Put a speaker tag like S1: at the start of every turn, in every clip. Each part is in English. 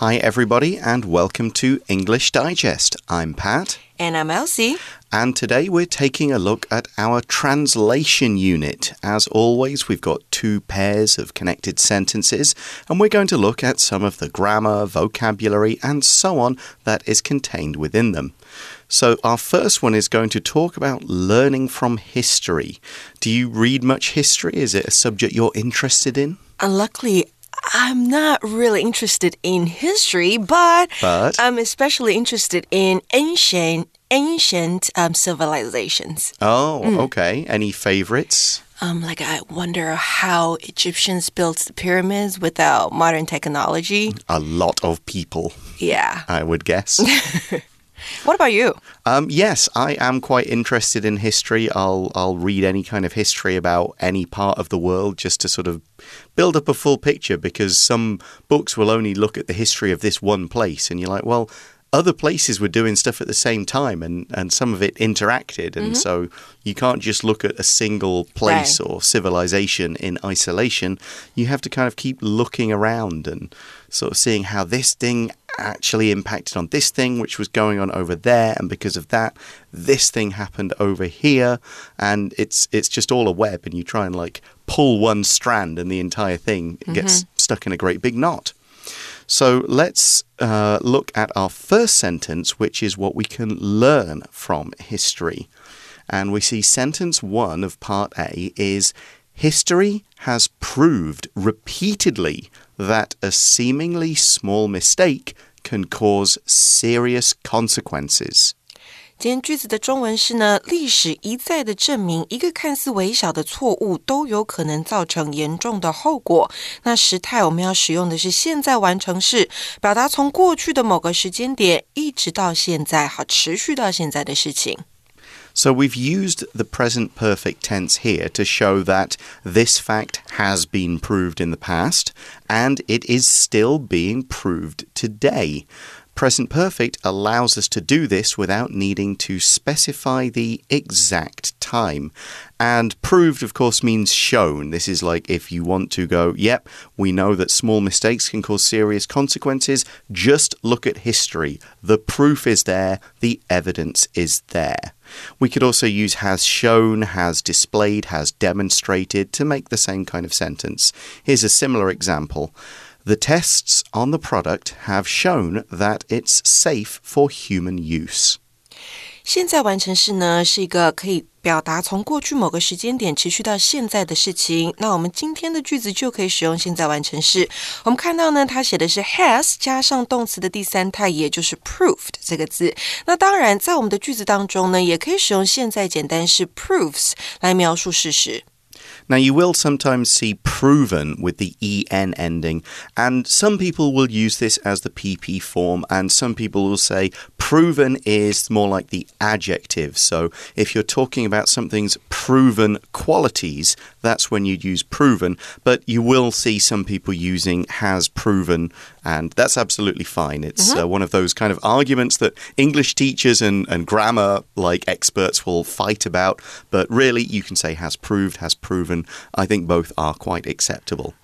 S1: Hi, everybody, and welcome to English Digest. I'm Pat.
S2: And I'm Elsie.
S1: And today we're taking a look at our translation unit. As always, we've got two pairs of connected sentences, and we're going to look at some of the grammar, vocabulary, and so on that is contained within them. So, our first one is going to talk about learning from history. Do you read much history? Is it a subject you're interested in?
S2: Uh, Unluckily, I'm not really interested in history, but,
S1: But?
S2: I'm especially interested in ancient ancient um, civilizations.
S1: Oh, okay. Any favorites?
S2: Um, like I wonder how Egyptians built the pyramids without modern technology.
S1: A lot of people,
S2: Yeah.
S1: I would guess.
S2: What about you?
S1: Um, yes, I am quite interested in history. I'll I'll read any kind of history about any part of the world just to sort of build up a full picture because some books will only look at the history of this one place and you're like, well, other places were doing stuff at the same time and, and some of it interacted and so you can't just look at a single place
S2: Right.
S1: or civilization in isolation. You have to kind of keep looking around and sort of seeing how this thing actually impacted on this thing which was going on over there and because of that this thing happened over here and it's it's just all a web and you try and like pull one strand and the entire thing gets stuck in a great big knot. So let's uh, look at our first sentence, which is what we can learn from history. And we see sentence one of part A is History has proved repeatedly that a seemingly small mistake can cause serious consequences.
S2: 今天句子的中文是呢，历史一再的证明，一个看似微小的错误都有可能造成严重的后果。那时态我们要使用的是现在完成式，表达从过去的某个时间点一直到现在，好持续到现在的事情。
S1: So we've used the present perfect tense here to show that this fact has been proved in the past and it is still being proved today. Present perfect allows us to do this without needing to specify the exact time. And proved, of course, means shown. This is like if you want to go, yep, we know that small mistakes can cause serious consequences. Just look at history. The proof is there, the evidence is there. We could also use has shown, has displayed, has demonstrated to make the same kind of sentence. Here's a similar example. The tests on the product have shown that it's safe for human use.
S2: 现在完成式呢是一个可以表达从过去某个时间点持续到现在的事情。那我们今天的句子就可以使用现在完成式。我们看到呢，它写的是 has 加上动词的第三态，也就是 proved 这个字。那当然，在我们的句子当中呢，也可以使用现在简单式 proves 来描述事实。
S1: Now, you will sometimes see proven with the en ending, and some people will use this as the PP form, and some people will say proven is more like the adjective. So, if you're talking about something's proven qualities, that's when you'd use proven, but you will see some people using has proven, and that's absolutely fine. It's uh, one of those kind of arguments that English teachers and, and grammar like experts will fight about, but really you can say has proved, has proven. I think both are quite acceptable.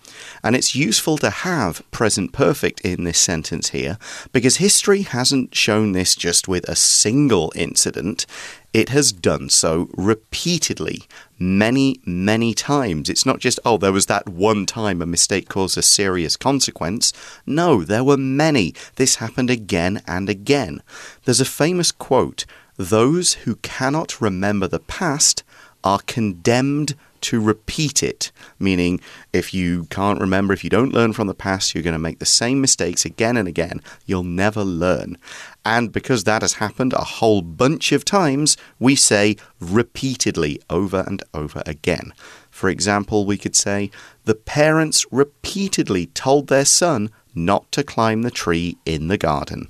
S1: And it's useful to have present perfect in this sentence here because history hasn't shown this just with a single incident. It has done so repeatedly, many, many times. It's not just, oh, there was that one time a mistake caused a serious consequence. No, there were many. This happened again and again. There's a famous quote Those who cannot remember the past are condemned to repeat it, meaning if you can't remember, if you don't learn from the past, you're going to make the same mistakes again and again. You'll never learn. And because that has happened a whole bunch of times, we say repeatedly over and over again. For example, we could say, The parents repeatedly told their son not to climb the tree in the garden.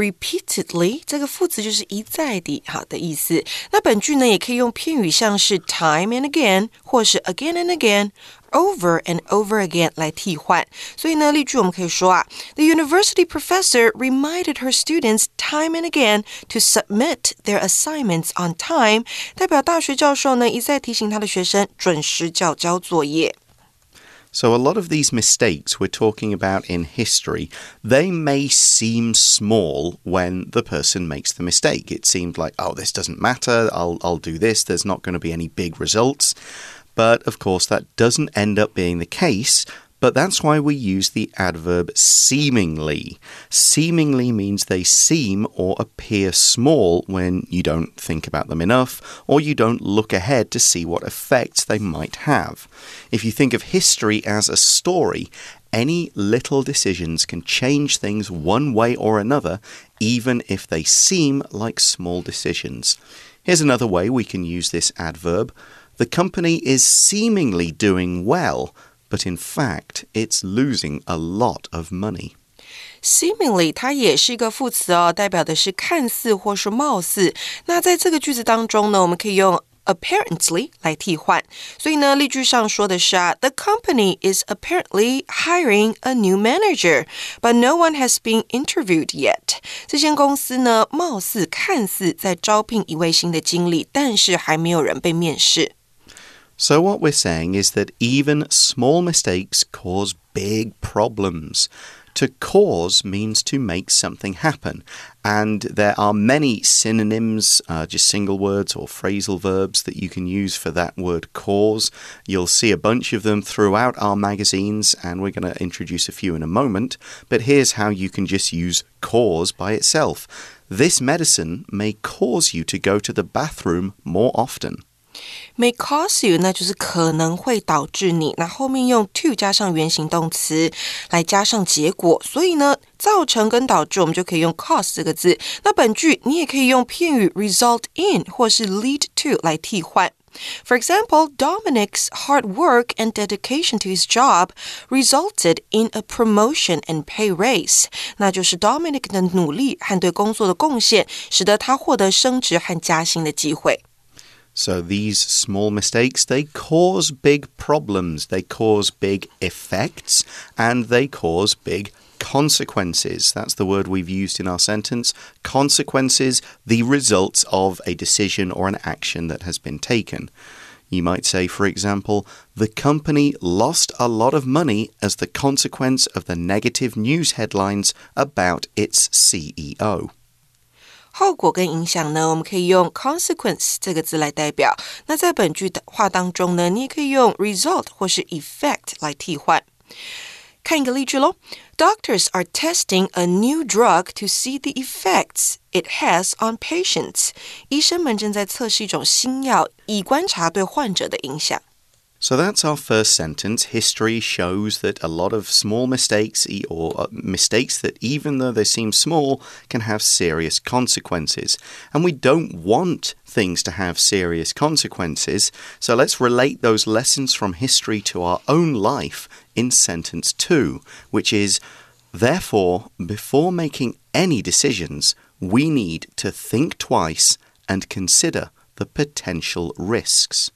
S2: Repeatedly 这个副词就是一再的好的意思。那本句呢，也可以用片语像是 time and again，或是 again and again。Over and over again 来替换，所以呢，例句我们可以说啊，The university professor reminded her students time and again to submit their assignments on time，代表大学教授呢一再提醒他的学生准时交交作业。
S1: So, a lot of these mistakes we're talking about in history, they may seem small when the person makes the mistake. It seems like, oh, this doesn't matter, I'll, I'll do this, there's not going to be any big results. But of course, that doesn't end up being the case but that's why we use the adverb seemingly. Seemingly means they seem or appear small when you don't think about them enough or you don't look ahead to see what effects they might have. If you think of history as a story, any little decisions can change things one way or another, even if they seem like small decisions. Here's another way we can use this adverb. The company is seemingly doing well but in fact, it's losing a lot of money.
S2: Seemingly，它也是一个副词哦，代表的是看似或是貌似。那在这个句子当中呢，我们可以用 apparently 来替换。所以呢，例句上说的是啊，The company is apparently hiring a new manager, but no one has been interviewed yet。这间公司呢，貌似看似在招聘一位新的经理，但是还没有人被面试。
S1: So, what we're saying is that even small mistakes cause big problems. To cause means to make something happen. And there are many synonyms, uh, just single words or phrasal verbs that you can use for that word cause. You'll see a bunch of them throughout our magazines, and we're going to introduce a few in a moment. But here's how you can just use cause by itself. This medicine may cause you to go to the bathroom more often
S2: May cause you，那就是可能会导致你。那后面用 to 加上原形动词来加上结果，所以呢，造成跟导致我们就可以用 cause 这个字。那本句你也可以用片语 result in 或是 lead to 来替换。For example, Dominic's hard work and dedication to his job resulted in a promotion and pay raise. 那就是 Dominic 的努力和对工作的贡献，使得他获得升职和加薪的机会。
S1: So these small mistakes, they cause big problems, they cause big effects, and they cause big consequences. That's the word we've used in our sentence. Consequences, the results of a decision or an action that has been taken. You might say, for example, the company lost a lot of money as the consequence of the negative news headlines about its CEO.
S2: 后果跟影响呢，我们可以用 consequence 这个字来代表。那在本句的话当中呢，你也可以用 result 或是 effect 来替换。看一个例句喽：Doctors are testing a new drug to see the effects it has on patients。医生们正在测试一种新药，以观察对患者的影响。
S1: So that's our first sentence. History shows that a lot of small mistakes, or uh, mistakes that even though they seem small, can have serious consequences. And we don't want things to have serious consequences. So let's relate those lessons from history to our own life in sentence two, which is Therefore, before making any decisions, we need to think twice and consider the potential risks.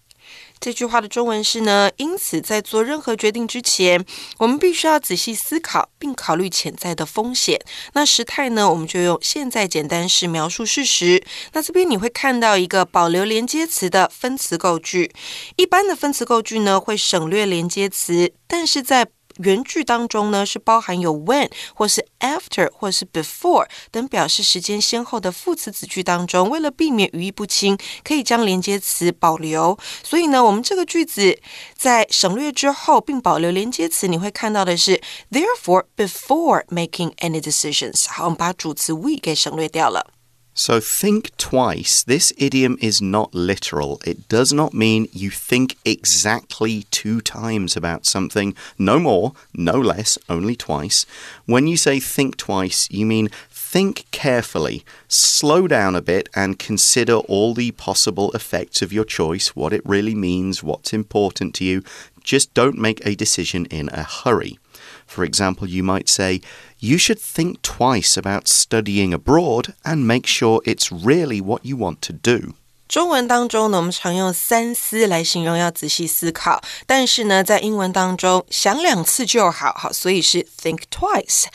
S2: 这句话的中文是呢，因此在做任何决定之前，我们必须要仔细思考，并考虑潜在的风险。那时态呢，我们就用现在简单式描述事实。那这边你会看到一个保留连接词的分词构句。一般的分词构句呢，会省略连接词，但是在原句当中呢，是包含有 when 或是 after 或是 before 等表示时间先后的副词子句当中，为了避免语义不清，可以将连接词保留。所以呢，我们这个句子在省略之后，并保留连接词，你会看到的是 therefore before making any decisions。好，我们把主词 we 给省略掉了。
S1: So think twice. This idiom is not literal. It does not mean you think exactly two times about something. No more, no less, only twice. When you say think twice, you mean think carefully, slow down a bit, and consider all the possible effects of your choice, what it really means, what's important to you. Just don't make a decision in a hurry. For example, you might say, You should think twice about studying abroad and make sure it's really what you want to do.
S2: 中文当中呢，我们常用三思来形容要仔细思考，但是呢，在英文当中想两次就好，好，所以是 think twice。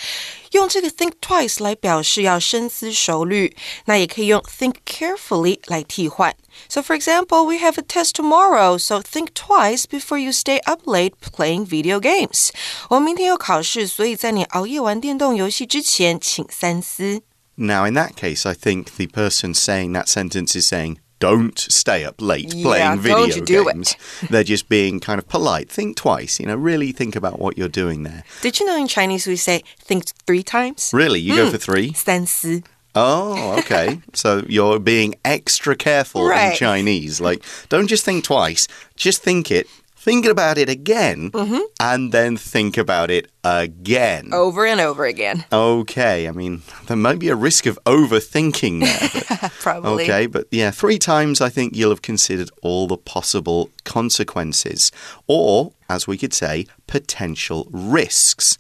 S2: 用这个 think twice 来表示要深思熟虑，那也可以用 think carefully 来替换。So, for example, we have a test tomorrow, so think twice before you stay up late playing video games. 我们明天有考试，所以在你熬夜玩电动游戏之前，请三思。
S1: Now, in that case, I think the person saying that sentence is saying, don't stay up late
S2: Yeah,
S1: playing video
S2: you do it.
S1: games. They're just being kind of polite. Think twice, you know, really think about what you're doing there.
S2: Did you know in Chinese we say think three times?
S1: Really, you go hmm. for three?
S2: 三思。
S1: Oh, okay. so you're being extra careful in Chinese. Like, don't just think twice, just think it, think about it again,
S2: Mm-hmm.
S1: and then think about it again.
S2: Over and over again.
S1: Okay, I mean, there might be a risk of overthinking there. but-
S2: Probably.
S1: Okay, but yeah, three times I think you'll have considered all the possible consequences, or, as we could say, potential risks.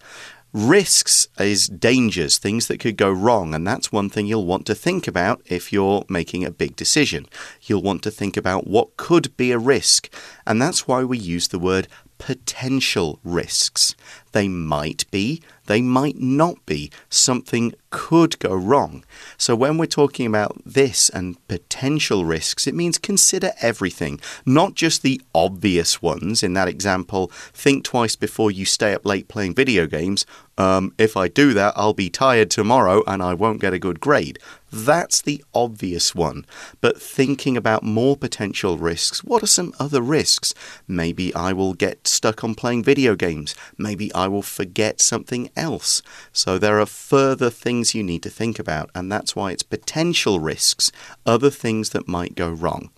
S1: Risks is dangers, things that could go wrong, and that's one thing you'll want to think about if you're making a big decision. You'll want to think about what could be a risk, and that's why we use the word potential risks. They might be, they might not be. Something could go wrong. So, when we're talking about this and potential risks, it means consider everything, not just the obvious ones. In that example, think twice before you stay up late playing video games. Um, if I do that, I'll be tired tomorrow and I won't get a good grade. That's the obvious one. But thinking about more potential risks, what are some other risks? Maybe I will get stuck on playing video games. Maybe I will forget something else. So there are further things you need to think about, and that's why it's potential risks, other things that might go wrong.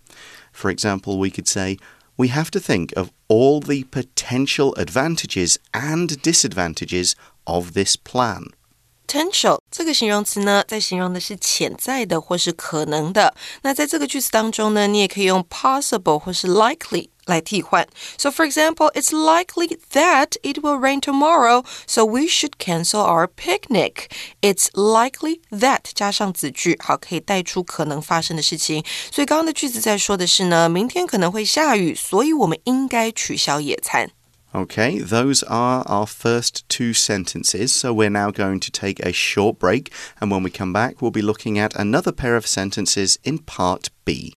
S1: For example, we could say, we have to think of all the potential advantages and disadvantages of this plan
S2: Potential 这个形容词呢，在形容的是潜在的或是可能的。那在这个句子当中呢，你也可以用 possible 或是 likely 来替换。So, for example, it's likely that it will rain tomorrow, so we should cancel our picnic. It's likely that 加上子句，好，可以带出可能发生的事情。所以刚刚的句子在说的是呢，明天可能会下雨，所以我们应该取消野餐。
S1: Okay, those are our first two sentences. So we're now going to take a short break, and when we come back, we'll be looking at another pair of sentences in part B.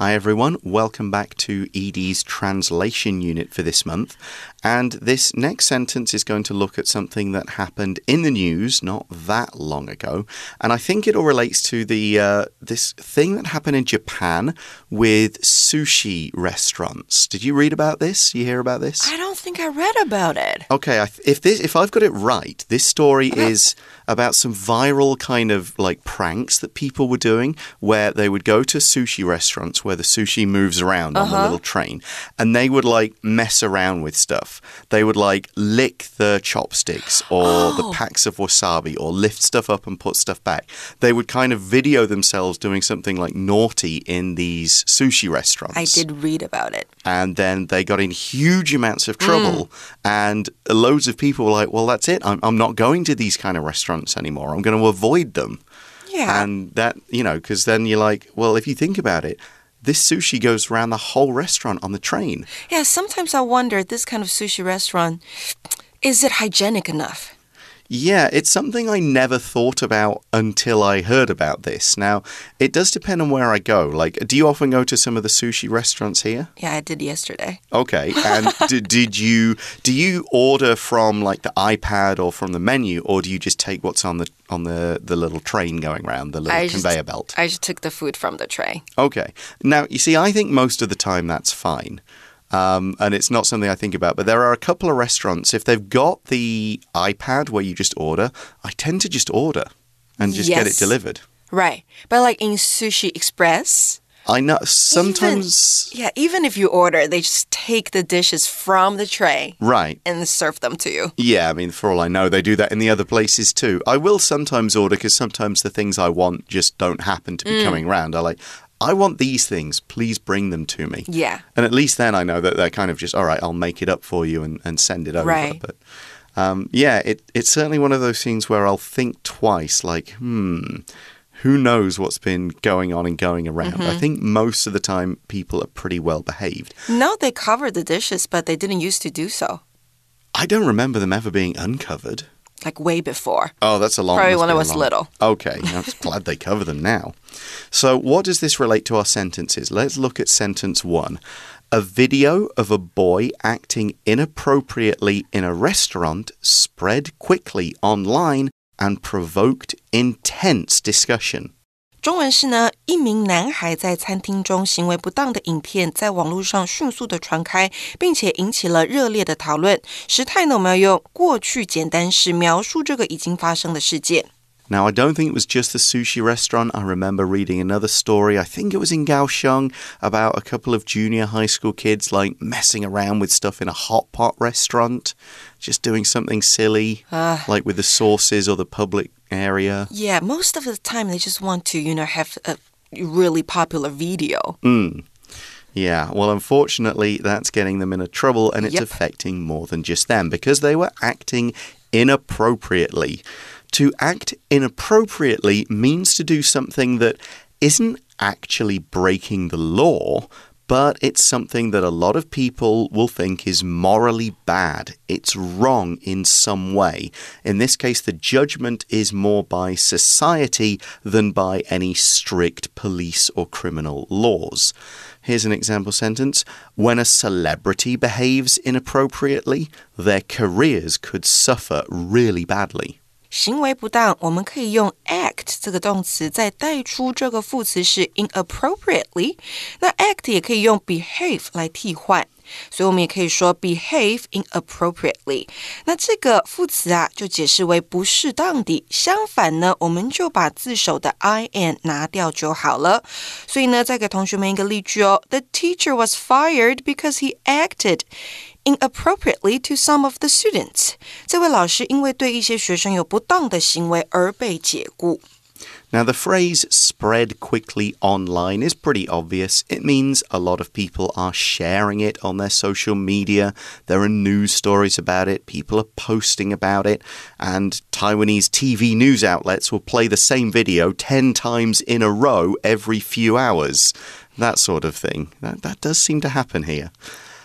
S1: Hi everyone, welcome back to ED's translation unit for this month. And this next sentence is going to look at something that happened in the news not that long ago. And I think it all relates to the uh, this thing that happened in Japan with sushi restaurants. Did you read about this? You hear about this?
S2: I don't think I read about it.
S1: Okay, if this if I've got it right, this story is about some viral kind of like pranks that people were doing where they would go to sushi restaurants where the sushi moves around on the uh-huh. little train and they would like mess around with stuff. They would like lick the chopsticks or the oh. packs of wasabi or lift stuff up and put stuff back. They would kind of video themselves doing something like naughty in these sushi restaurants
S2: I did read about it.
S1: and then they got in huge amounts of trouble mm. and loads of people were like well that's it I'm, I'm not going to these kind of restaurants anymore i'm going to avoid them
S2: Yeah.
S1: and that you know because then you're like well if you think about it this sushi goes around the whole restaurant on the train
S2: Yeah, sometimes I wonder at this kind of sushi restaurant is it hygienic enough?
S1: Yeah, it's something I never thought about until I heard about this. Now, it does depend on where I go. Like, do you often go to some of the sushi restaurants here?
S2: Yeah, I did yesterday.
S1: Okay, and d- did you do you order from like the iPad or from the menu, or do you just take what's on the on the the little train going around the little
S2: I just-
S1: conveyor belt?
S2: I just took the food from the tray.
S1: Okay. Now, you see, I think most of the time that's fine. Um, and it's not something I think about. But there are a couple of restaurants, if they've got the iPad where you just order, I tend to just order and just get it delivered.
S2: Right. But like in Sushi Express,
S1: I know sometimes.
S2: yeah, even if you order, they just take the dishes from the tray
S1: Right.
S2: and serve them to you.
S1: Yeah, I mean, for all I know, they do that in the other places too. I will sometimes order because sometimes the things I want just don't happen to be coming round. I like, I want these things. Please bring them to me.
S2: Yeah.
S1: And at least then I know that they're kind of just, all right, I'll make it up for you and, and send it over.
S2: Right.
S1: But um, yeah, it, it's certainly one of those things where I'll think twice, like, hmm, who knows what's been going on and going around.
S2: Mm-hmm.
S1: I think most of the time people are pretty well behaved.
S2: No, they covered the dishes, but they didn't used to do so.
S1: I don't remember them ever being uncovered.
S2: Like way before.
S1: Oh, that's a long.
S2: Probably when I was
S1: long-
S2: little.
S1: Okay, I'm glad they cover them now. So, what does this relate to our sentences? Let's look at sentence one. A video of a boy acting inappropriately in a restaurant spread quickly online and provoked intense discussion.
S2: 中文是呢，一名男孩在餐厅中行为不当的影片在网络上迅速的传开，并且引起了热烈的讨论。时态呢，我们要用过去简单式描述这个已经发生的事件。
S1: Now, I don't think it was just the sushi restaurant. I remember reading another story, I think it was in Kaohsiung, about a couple of junior high school kids like messing around with stuff in a hot pot restaurant, just doing something silly, like with the sauces or the public area.
S2: Yeah, most of the time they just want to, you know, have a really popular video. Mm.
S1: Yeah, well, unfortunately, that's getting them into trouble and it's
S2: Yep.
S1: affecting more than just them because they were acting inappropriately. To act inappropriately means to do something that isn't actually breaking the law, but it's something that a lot of people will think is morally bad. It's wrong in some way. In this case, the judgment is more by society than by any strict police or criminal laws. Here's an example sentence When a celebrity behaves inappropriately, their careers could suffer really badly.
S2: 行为不当，我们可以用 act 这个动词，再带出这个副词是 inappropriately。那 act 也可以用 behave 来替换，所以我们也可以说 behave inappropriately。那这个副词啊，就解释为不适当的。相反呢，我们就把字首的 i n 拿掉就好了。所以呢，再给同学们一个例句哦：The teacher was fired because he acted inappropriately to some of the students。这位老师因为对一些学生有不当的行为而被解雇。
S1: Now, the phrase spread quickly online is pretty obvious. It means a lot of people are sharing it on their social media. There are news stories about it, people are posting about it, and Taiwanese TV news outlets will play the same video 10 times in a row every few hours. That sort of thing. That, that does seem to happen here.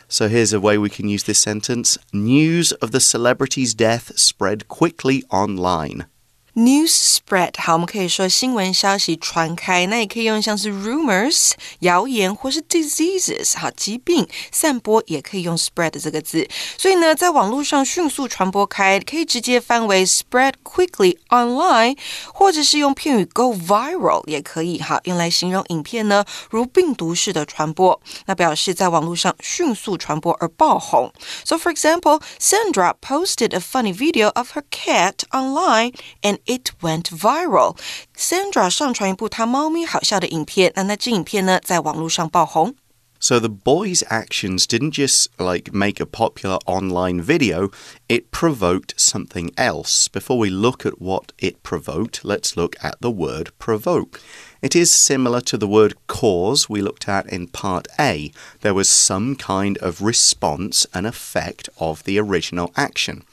S1: So here's a way we can use this sentence News of the celebrity's death spread quickly online.
S2: News spread，好，我们可以说新闻消息传开，那也可以用像是 rumors 谣言或是 diseases 好疾病散播，也可以用 spread 这个字。所以呢，在网络上迅速传播开，可以直接翻为 spread quickly online，或者是用片语 go viral 也可以哈，用来形容影片呢如病毒式的传播，那表示在网络上迅速传播而爆红。So for example, Sandra posted a funny video of her cat online and it went viral. Sandra 上传一部她猫咪好笑的影片，那那支影片呢在网络上爆红。
S1: So the boy's actions didn't just like make a popular online video, it provoked something else. Before we look at what it provoked, let's look at the word provoke. It is similar to the word cause we looked at in part A. There was some kind of response and effect of the original action.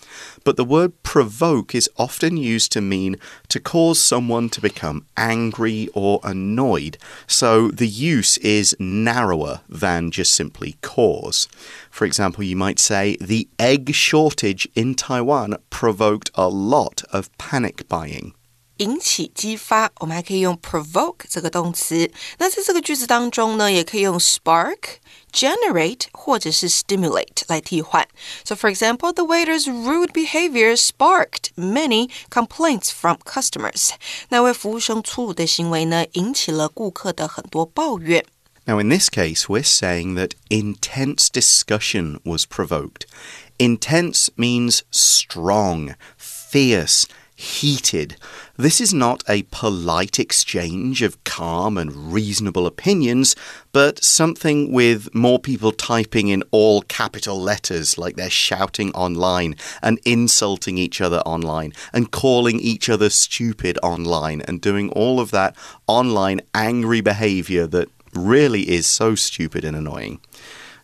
S1: But the word provoke is often used to mean to cause someone to become angry or annoyed. So the use is narrower than just simply cause. For example, you might say the egg shortage in Taiwan provoked a lot of panic buying.
S2: 引起、激发，我们还可以用 provoke 这个动词。那在这个句子当中呢，也可以用 spark、generate 或者是 stimulate 来替换。So for example, the waiter's rude behavior sparked many complaints from customers. 那位服务生粗鲁的行为呢，引起了顾客的很多抱怨。
S1: Now, in this case, we're saying that intense discussion was provoked. Intense means strong, fierce, heated. This is not a polite exchange of calm and reasonable opinions, but something with more people typing in all capital letters like they're shouting online and insulting each other online and calling each other stupid online and doing all of that online angry behavior that really is so stupid and annoying.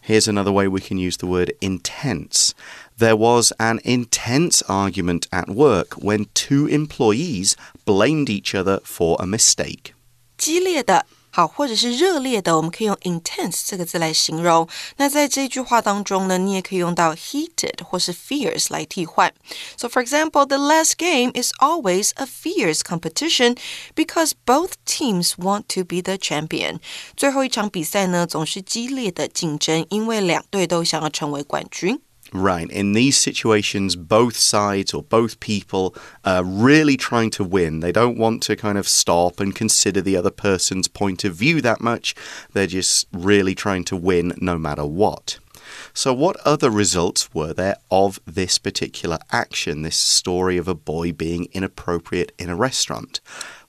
S1: Here's another way we can use the word intense. There was an intense argument at work when two employees blamed each other for a mistake.
S2: 激烈的好，或者是热烈的，我们可以用 intense 这个字来形容。那在这句话当中呢，你也可以用到 heated 或是 fierce 来替换。So for example, the last game is always a fierce competition because both teams want to be the champion. 最后一场比赛呢，总是激烈的竞争，因为两队都想要成为冠军。
S1: Right. In these situations, both sides or both people are really trying to win. They don't want to kind of stop and consider the other person's point of view that much. They're just really trying to win no matter what. So, what other results were there of this particular action, this story of a boy being inappropriate in a restaurant?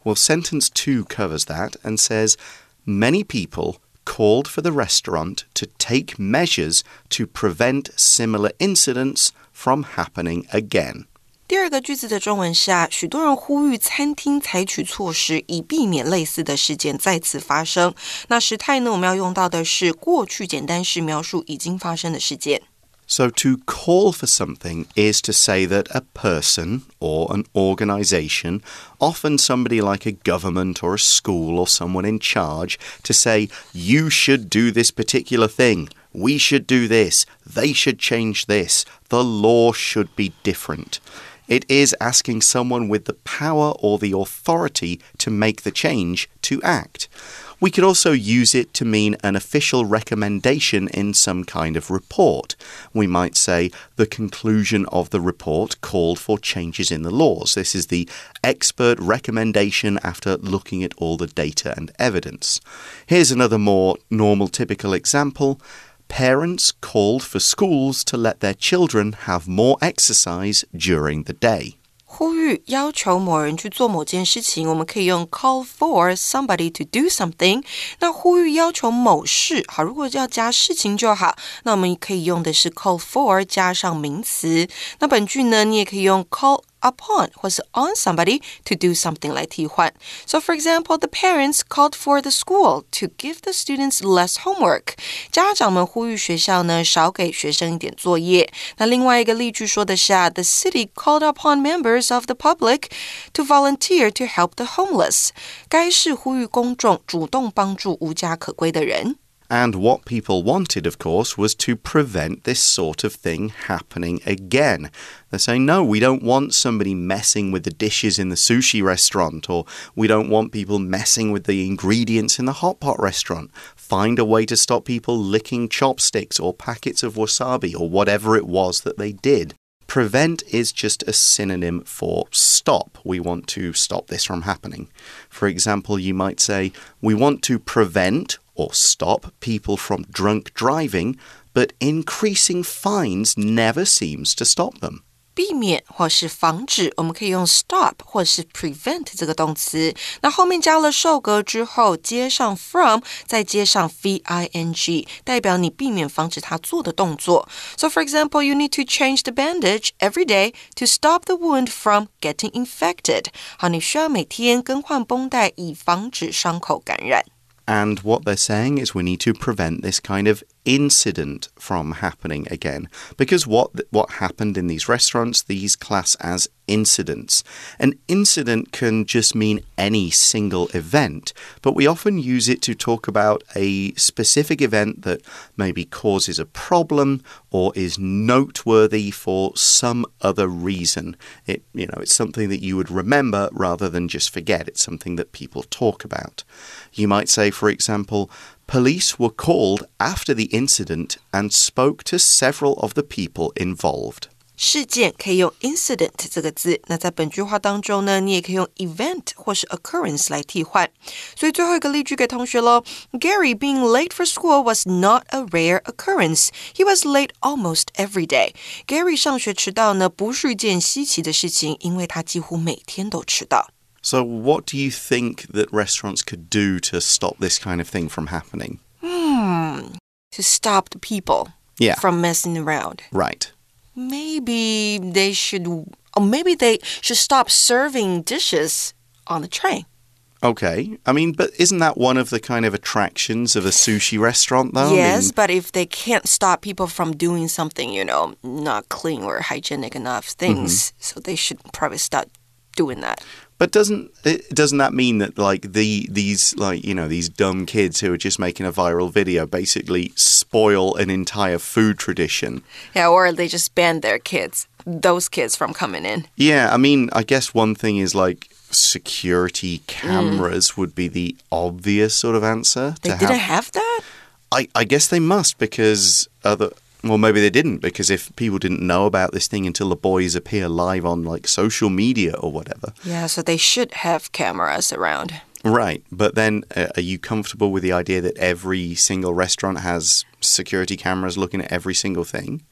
S1: Well, sentence two covers that and says many people called for the restaurant to take measures to prevent similar incidents from happening again.
S2: 第二个句子的中文是啊，许多人呼吁餐厅采取措施，以避免类似的事件再次发生。那时态呢，我们要用到的是过去简单式描述已经发生的事件。
S1: So, to call for something is to say that a person or an organization, often somebody like a government or a school or someone in charge, to say, you should do this particular thing, we should do this, they should change this, the law should be different. It is asking someone with the power or the authority to make the change to act. We could also use it to mean an official recommendation in some kind of report. We might say the conclusion of the report called for changes in the laws. This is the expert recommendation after looking at all the data and evidence. Here's another more normal, typical example Parents called for schools to let their children have more exercise during the day.
S2: 呼吁要求某人去做某件事情，我们可以用 call for somebody to do something。那呼吁要求某事，好，如果要加事情就好，那我们可以用的是 call for 加上名词。那本句呢，你也可以用 call。 upon 或是 on somebody to do something 来替换。So for example, the parents called for the school to give the students less homework。家长们呼吁学校呢少给学生一点作业。那另外一个例句说的是啊，the city called upon members of the public to volunteer to help the homeless。该市呼吁公众主动帮助无家可归的人。
S1: And what people wanted, of course, was to prevent this sort of thing happening again. They're saying, no, we don't want somebody messing with the dishes in the sushi restaurant, or we don't want people messing with the ingredients in the hot pot restaurant. Find a way to stop people licking chopsticks or packets of wasabi or whatever it was that they did. Prevent is just a synonym for stop. We want to stop this from happening. For example, you might say, We want to prevent or stop people from drunk driving, but increasing fines never seems to stop them.
S2: 避免或是防止，我们可以用 stop 或是 prevent 这个动词。那后面加了受格之后，接上 from，再接上 v i n g，代表你避免、防止他做的动作。So for example, you need to change the bandage every day to stop the wound from getting infected。好，你需要每天更换绷带，以防止伤口感染。
S1: And what they're saying is we need to prevent this kind of incident from happening again. Because what what happened in these restaurants, these class as incidents. An incident can just mean any single event, but we often use it to talk about a specific event that maybe causes a problem or is noteworthy for some other reason. It you know, it's something that you would remember rather than just forget. It's something that people talk about. You might say for example, Police were called after the incident and spoke to several of the people involved.
S2: 事件可以用 incident 这个字，那在本句话当中呢，你也可以用 event 或是 occurrence 来替换。所以最后一个例句给同学喽：Gary being late for school was not a rare occurrence. He was late almost every day. Gary 上学迟到呢，不是一件稀奇的事情，因为他几乎每天都迟到。
S1: So, what do you think that restaurants could do to stop this kind of thing from happening? Hmm.
S2: To stop the people
S1: Yeah.
S2: from messing around.
S1: Right.
S2: Maybe they should, or maybe they should stop serving dishes on the train.
S1: Okay. I mean, but isn't that one of the kind of attractions of a sushi restaurant, though? I
S2: yes,
S1: mean,
S2: but if they can't stop people from doing something, you know, not clean or hygienic enough things, mm-hmm. so they should probably stop doing that.
S1: But doesn't it, doesn't that mean that like the these like you know these dumb kids who are just making a viral video basically spoil an entire food tradition?
S2: Yeah, or they just ban their kids, those kids from coming in.
S1: Yeah, I mean, I guess one thing is like security mm. cameras would be the obvious sort of answer.
S2: They
S1: to
S2: didn't
S1: have.
S2: have that?
S1: I, I guess they must because other. Well, maybe they didn't because if people didn't know about this thing until the boys appear live on like social media or whatever.
S2: Yeah, so they should have cameras around.
S1: Right. But then uh, are you comfortable with the idea that every single restaurant has security cameras looking at every single thing?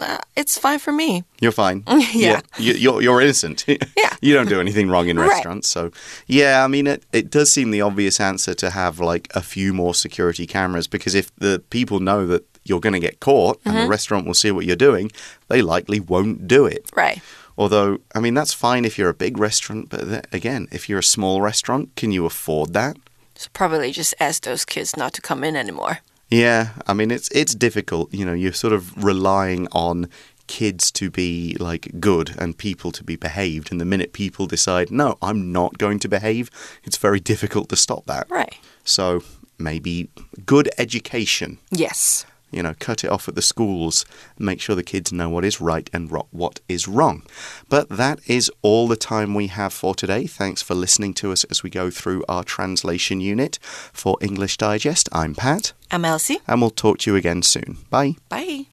S2: Uh, it's fine for me.
S1: You're fine.
S2: Yeah.
S1: You, you're, you're innocent.
S2: Yeah.
S1: You don't do anything wrong in
S2: Right.
S1: restaurants. So, yeah, I mean, it, it does seem the obvious answer to have like a few more security cameras because if the people know that you're going to get caught and
S2: Mm-hmm.
S1: the restaurant will see what you're doing, they likely won't do it.
S2: Right.
S1: Although, I mean, that's fine if you're a big restaurant, but th- again, if you're a small restaurant, can you afford that?
S2: So probably just ask those kids not to come in anymore.
S1: Yeah, I mean it's it's difficult. You know, you're sort of relying on kids to be like good and people to be behaved, and the minute people decide, no, I'm not going to behave, it's very difficult to stop that.
S2: Right.
S1: So maybe good education.
S2: Yes.
S1: You know, cut it off at the schools, make sure the kids know what is right and ro- what is wrong. But that is all the time we have for today. Thanks for listening to us as we go through our translation unit. For English Digest, I'm Pat
S2: I'm Elsie.
S1: and we'll talk to you again soon. Bye.
S2: Bye.